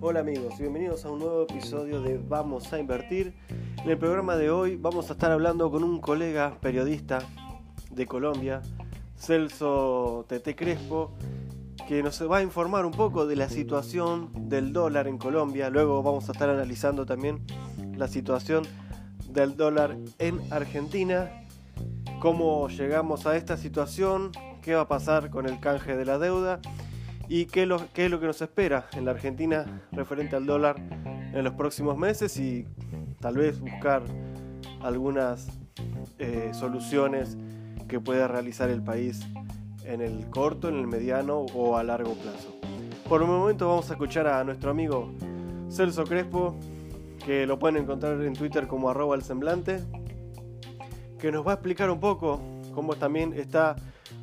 Hola amigos bienvenidos a un nuevo episodio de Vamos a Invertir. En el programa de hoy vamos a estar hablando con un colega periodista de Colombia, Celso Tete Crespo, que nos va a informar un poco de la situación del dólar en Colombia. Luego vamos a estar analizando también la situación del dólar en Argentina, cómo llegamos a esta situación, qué va a pasar con el canje de la deuda y qué, es lo que nos espera en la Argentina referente al dólar en los próximos meses y tal vez buscar algunas eh, soluciones que pueda realizar el país en el corto, en el mediano o a largo plazo. Por un momento vamos a escuchar a nuestro amigo Celso Crespo, que lo pueden encontrar en Twitter como arroba el semblante, que nos va a explicar un poco cómo también está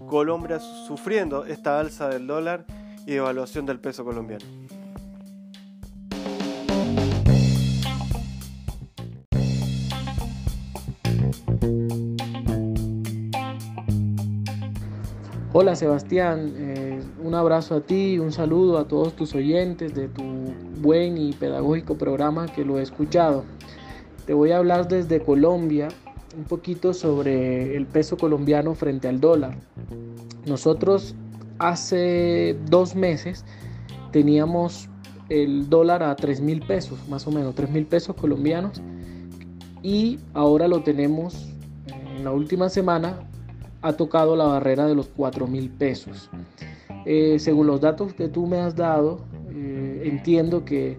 Colombia sufriendo esta alza del dólar y evaluación del peso colombiano. Hola Sebastián, eh, un abrazo a ti, un saludo a todos tus oyentes de tu buen y pedagógico programa que lo he escuchado. Te voy a hablar desde Colombia un poquito sobre el peso colombiano frente al dólar. Nosotros hace dos meses teníamos el dólar a 3 mil pesos, más o menos, 3 mil pesos colombianos. Y ahora lo tenemos en la última semana, ha tocado la barrera de los 4 mil pesos. Eh, según los datos que tú me has dado, eh, entiendo que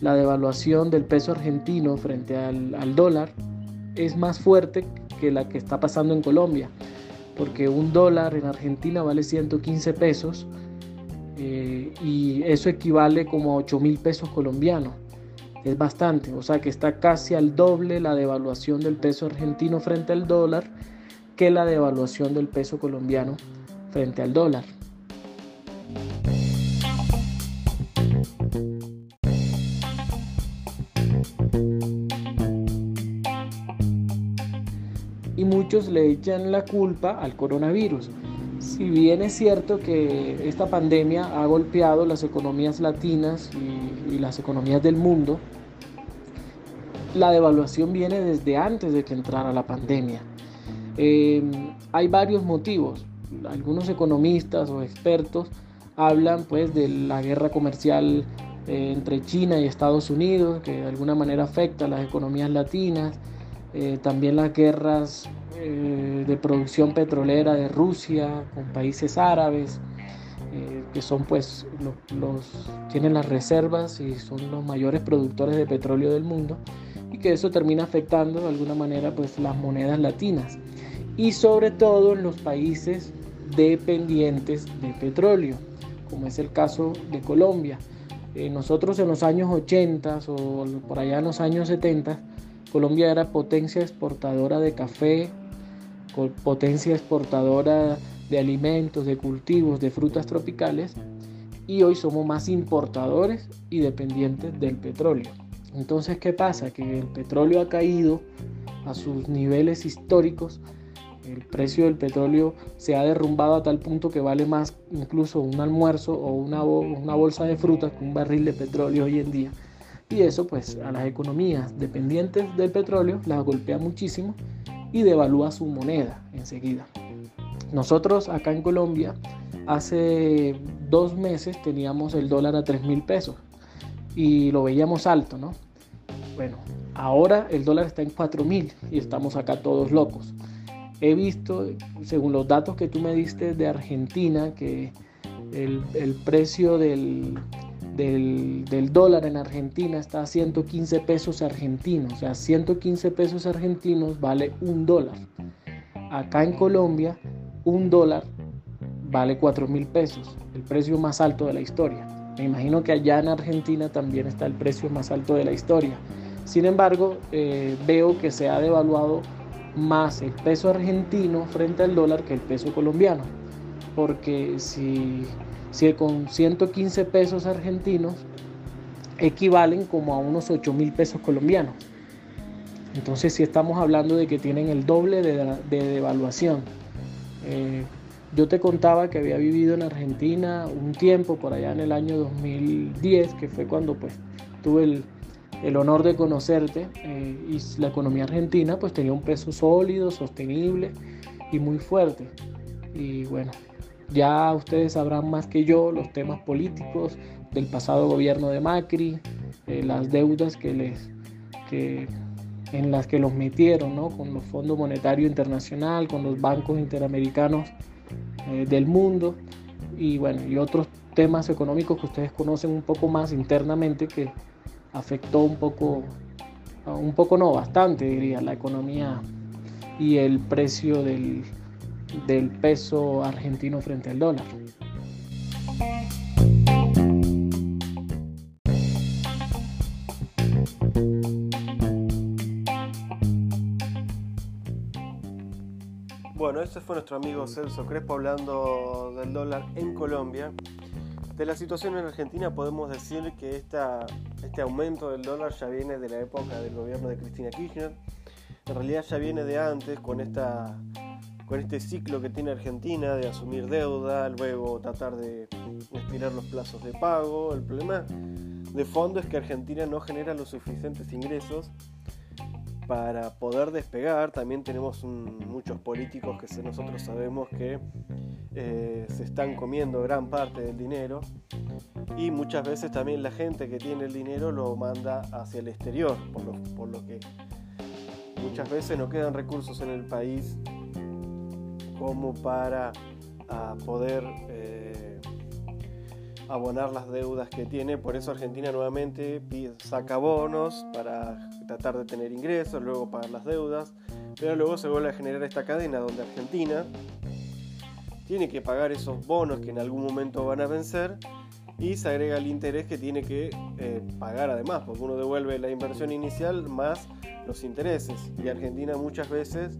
la devaluación del peso argentino frente al, al dólar es más fuerte que la que está pasando en Colombia porque un dólar en Argentina vale 115 pesos eh, y eso equivale como a 8 mil pesos colombianos. Es bastante, o sea que está casi al doble la devaluación del peso argentino frente al dólar que la devaluación del peso colombiano frente al dólar. Muchos le echan la culpa al coronavirus. Si bien es cierto que esta pandemia ha golpeado las economías latinas y, las economías del mundo, la devaluación viene desde antes de que entrara la pandemia. Em, hay varios motivos. Algunos economistas o expertos hablan pues de la guerra comercial eh, entre China y Estados Unidos, que de alguna manera afecta a las economías latinas. Eh, también las guerras eh, de producción petrolera de Rusia con países árabes, eh, que son pues los, tienen las reservas y son los mayores productores de petróleo del mundo, y que eso termina afectando de alguna manera pues las monedas latinas, y sobre todo en los países dependientes de petróleo, como es el caso de Colombia. nosotros en los años 80 o por allá en los años 70, Colombia era potencia exportadora de café, potencia exportadora de alimentos, de cultivos, de frutas tropicales y hoy somos más importadores y dependientes del petróleo. Entonces, ¿qué pasa? Que el petróleo ha caído a sus niveles históricos, el precio del petróleo se ha derrumbado a tal punto que vale más incluso un almuerzo o una, bolsa de frutas que un barril de petróleo hoy en día. Y eso pues a las economías dependientes del petróleo las golpea muchísimo y devalúa su moneda enseguida. Nosotros acá en Colombia hace dos meses teníamos el dólar a 3 mil pesos y lo veíamos alto, ¿no? Bueno, ahora el dólar está en 4 mil y estamos acá todos locos. He visto, según los datos que tú me diste de Argentina, que el, el precio del, del, dólar en Argentina está a 115 pesos argentinos. O sea, 115 pesos argentinos vale un dólar. Acá en Colombia, un dólar vale 4 mil pesos, el precio más alto de la historia. Me imagino que allá en Argentina también está el precio más alto de la historia. Sin embargo, eh, veo que se ha devaluado más el peso argentino frente al dólar que el peso colombiano. Porque si si con 115 pesos argentinos equivalen como a unos 8 mil pesos colombianos. Entonces si estamos hablando de que tienen el doble de, devaluación. Eh, Yo te contaba que había vivido en Argentina un tiempo, por allá en el año 2010, que fue cuando pues tuve el, el honor de conocerte eh, y la economía argentina pues tenía un peso sólido, sostenible y muy fuerte. Y bueno, ya ustedes sabrán más que yo los temas políticos del pasado gobierno de Macri, eh, las deudas que les, que, en las que los metieron, ¿no? con los Fondos Monetario Internacional, con los bancos interamericanos eh, del mundo y bueno, y otros temas económicos que ustedes conocen un poco más internamente que afectó un poco, un poco no, bastante diría, la economía y el precio del, del peso argentino frente al dólar. Bueno, este fue nuestro amigo Celso Crespo hablando del dólar en Colombia. De la situación en Argentina podemos decir que esta, este aumento del dólar ya viene de la época del gobierno de Cristina Kirchner. En realidad ya viene de antes con, esta, con este ciclo que tiene Argentina de asumir deuda, luego tratar de estirar los plazos de pago. El problema de fondo es que Argentina no genera los suficientes ingresos para poder despegar. También tenemos muchos políticos que nosotros sabemos que eh, se están comiendo gran parte del dinero y muchas veces también la gente que tiene el dinero lo manda hacia el exterior, por lo, por lo que muchas veces no quedan recursos en el país como para ah, poder eh, abonar las deudas que tiene. Por eso Argentina nuevamente saca bonos para tratar de tener ingresos, luego pagar las deudas, pero luego se vuelve a generar esta cadena donde Argentina tiene que pagar esos bonos que en algún momento van a vencer y se agrega el interés que tiene que eh, pagar además, porque uno devuelve la inversión inicial más los intereses y Argentina muchas veces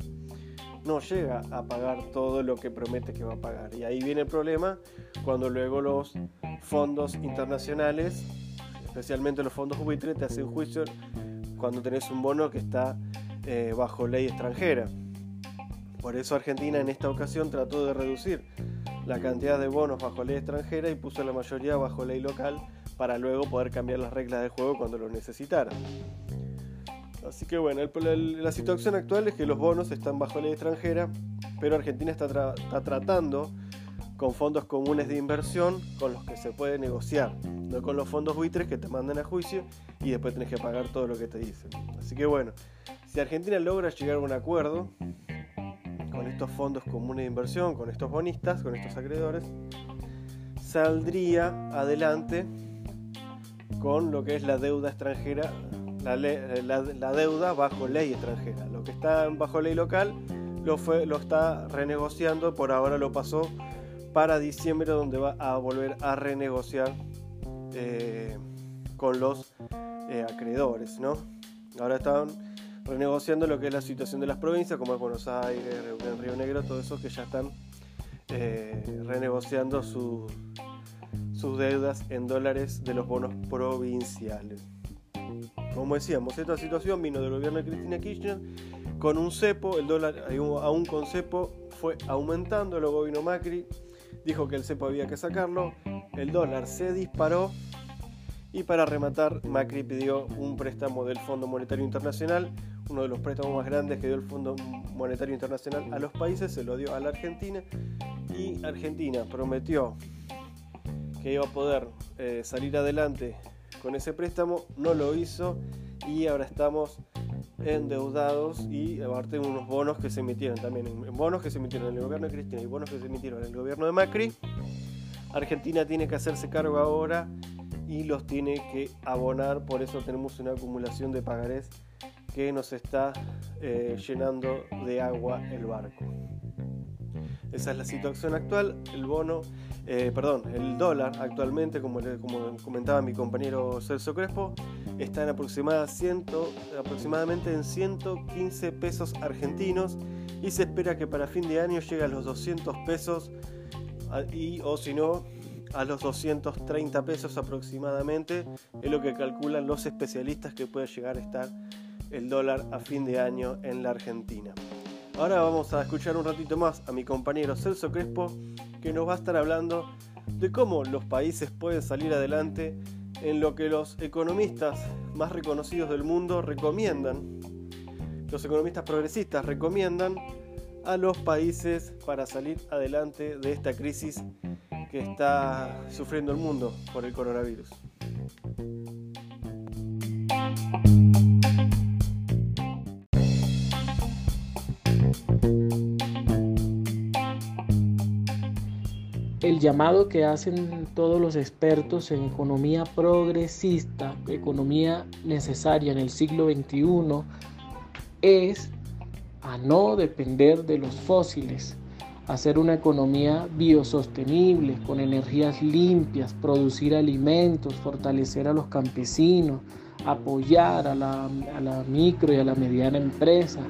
no llega a pagar todo lo que promete que va a pagar. Y ahí viene el problema cuando luego los fondos internacionales, especialmente los fondos buitre, te hacen juicio cuando tenés un bono que está eh, bajo ley extranjera. Por eso Argentina en esta ocasión trató de reducir la cantidad de bonos bajo ley extranjera y puso la mayoría bajo ley local para luego poder cambiar las reglas del juego cuando lo necesitara. Así que bueno, la situación actual es que los bonos están bajo ley extranjera, pero Argentina está, está, tratando con fondos comunes de inversión con los que se puede negociar, no con los fondos buitres que te mandan a juicio y después tenés que pagar todo lo que te dicen. Así que bueno, si Argentina logra llegar a un acuerdo, con estos fondos comunes de inversión, con estos bonistas, con estos acreedores, saldría adelante con lo que es la deuda extranjera, la, deuda bajo ley extranjera. Lo que está bajo ley local lo, fue, lo está renegociando, por ahora lo pasó para diciembre donde va a volver a renegociar eh, con los eh, acreedores. ¿no? Ahora están renegociando lo que es la situación de las provincias, como es Buenos Aires, Río Negro, todos esos que ya están eh, renegociando sus deudas en dólares de los bonos provinciales. Como decíamos, esta situación vino del gobierno de Cristina Kirchner con un cepo, el dólar aún con cepo fue aumentando, luego vino Macri, dijo que el cepo había que sacarlo, el dólar se disparó y para rematar Macri pidió un préstamo del Fondo Monetario Internacional uno de los préstamos más grandes que dio el Fondo Monetario Internacional a los países, se lo dio a la Argentina y Argentina prometió que iba a poder eh, salir adelante con ese préstamo, no lo hizo y ahora estamos endeudados y aparte unos bonos que se emitieron también, bonos que se emitieron en el gobierno de Cristina y bonos que se emitieron en el gobierno de Macri. Argentina tiene que hacerse cargo ahora y los tiene que abonar, por eso tenemos una acumulación de pagarés que nos está eh, llenando de agua el barco. Esa es la situación actual. El bono, eh, perdón, el dólar actualmente, como, como, comentaba mi compañero Celso Crespo, está en aproximadamente en 115 pesos argentinos y se espera que para fin de año llegue a los 200 pesos y o si no a los 230 pesos aproximadamente es lo que calculan los especialistas que puede llegar a estar el dólar a fin de año en la Argentina. Ahora vamos a escuchar un ratito más a mi compañero Celso Crespo, que nos va a estar hablando de cómo los países pueden salir adelante en lo que los economistas más reconocidos del mundo recomiendan. Los economistas progresistas recomiendan a los países para salir adelante de esta crisis que está sufriendo el mundo por el coronavirus. El llamado que hacen todos los expertos en economía progresista, economía necesaria en el siglo XXI, es a no depender de los fósiles, hacer una economía biosostenible, con energías limpias, producir alimentos, fortalecer a los campesinos, apoyar a la, micro y a la mediana empresa,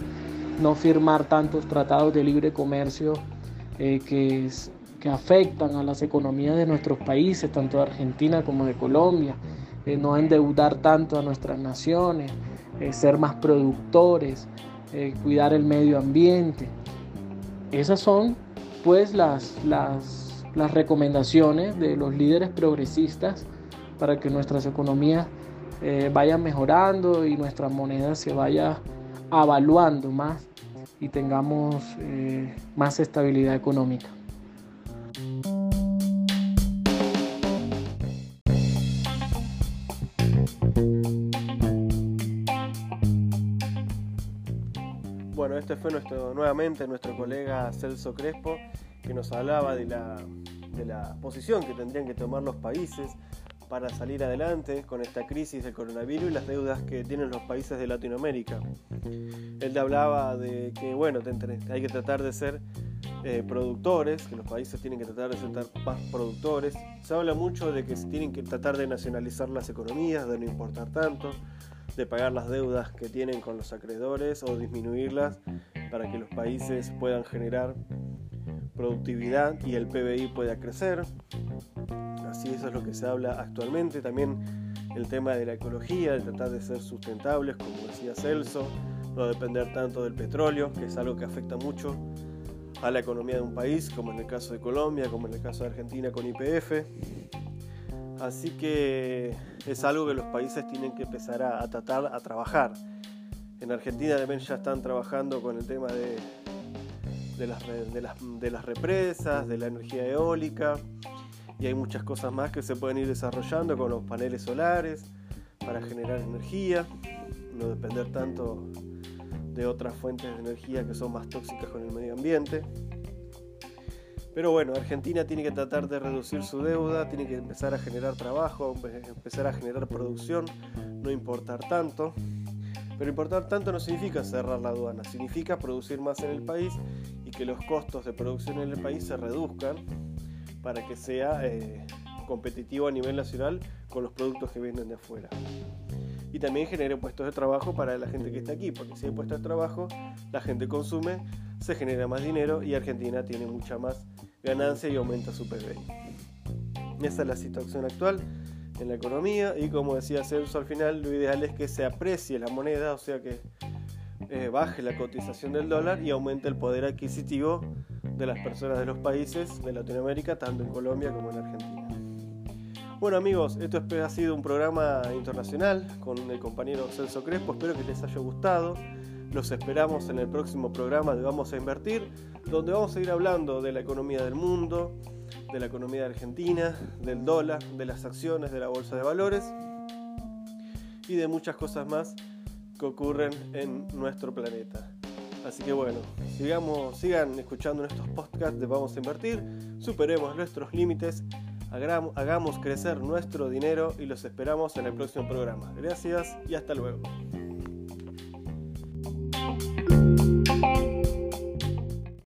no firmar tantos tratados de libre comercio eh, que, que, afectan a las economías de nuestros países, tanto de Argentina como de Colombia, eh, no endeudar tanto a nuestras naciones, eh, ser más productores, cuidar el medio ambiente. Esas son pues las, las, las recomendaciones de los líderes progresistas para que nuestras economías eh, vayan mejorando y nuestra moneda se vaya avaluando más y tengamos eh, más estabilidad económica. Este fue nuestro, nuevamente nuestro colega Celso Crespo, que nos hablaba de la, de la posición que tendrían que tomar los países para salir adelante con esta crisis del coronavirus y las deudas que tienen los países de Latinoamérica. Él hablaba de que, bueno, hay que tratar de ser eh, productores, que los países tienen que tratar de ser más productores. Se habla mucho de que se tienen que tratar de nacionalizar las economías, de no importar tanto, de pagar las deudas que tienen con los acreedores o disminuirlas para que los países puedan generar productividad y el PBI pueda crecer. Así eso es lo que se habla actualmente. También el tema de la ecología, de tratar de ser sustentables, como decía Celso, no depender tanto del petróleo, que es algo que afecta mucho a la economía de un país, como en el caso de Colombia, como en el caso de Argentina con IPF. Así que es algo que los países tienen que empezar a, tratar, a trabajar. En Argentina también ya están trabajando con el tema de, las represas, de la energía eólica y hay muchas cosas más que se pueden ir desarrollando con los paneles solares para generar energía, no depender tanto de otras fuentes de energía que son más tóxicas con el medio ambiente. Pero bueno, Argentina tiene que tratar de reducir su deuda, tiene que empezar a generar trabajo, empezar a generar producción, no importar tanto. Pero importar tanto no significa cerrar la aduana, significa producir más en el país y que los costos de producción en el país se reduzcan para que sea eh, competitivo a nivel nacional con los productos que vienen de afuera. Y también genere puestos de trabajo para la gente que está aquí, porque si hay puestos de trabajo, la gente consume, se genera más dinero y Argentina tiene mucha más ganancia y aumenta su PBI. Esa es la situación actual en la economía y como decía Celso al final, lo ideal es que se aprecie la moneda, o sea que eh, baje la cotización del dólar y aumente el poder adquisitivo de las personas de los países de Latinoamérica, tanto en Colombia como en Argentina. Bueno amigos, esto ha sido un programa internacional con el compañero Celso Crespo, espero que les haya gustado. Los esperamos en el próximo programa de Vamos a Invertir, donde vamos a ir hablando de la economía del mundo, de la economía de Argentina, del dólar, de las acciones de la bolsa de valores y de muchas cosas más que ocurren en nuestro planeta. Así que bueno, sigamos, sigan escuchando estos podcasts de Vamos a Invertir, superemos nuestros límites, hagamos crecer nuestro dinero y los esperamos en el próximo programa. Gracias y hasta luego.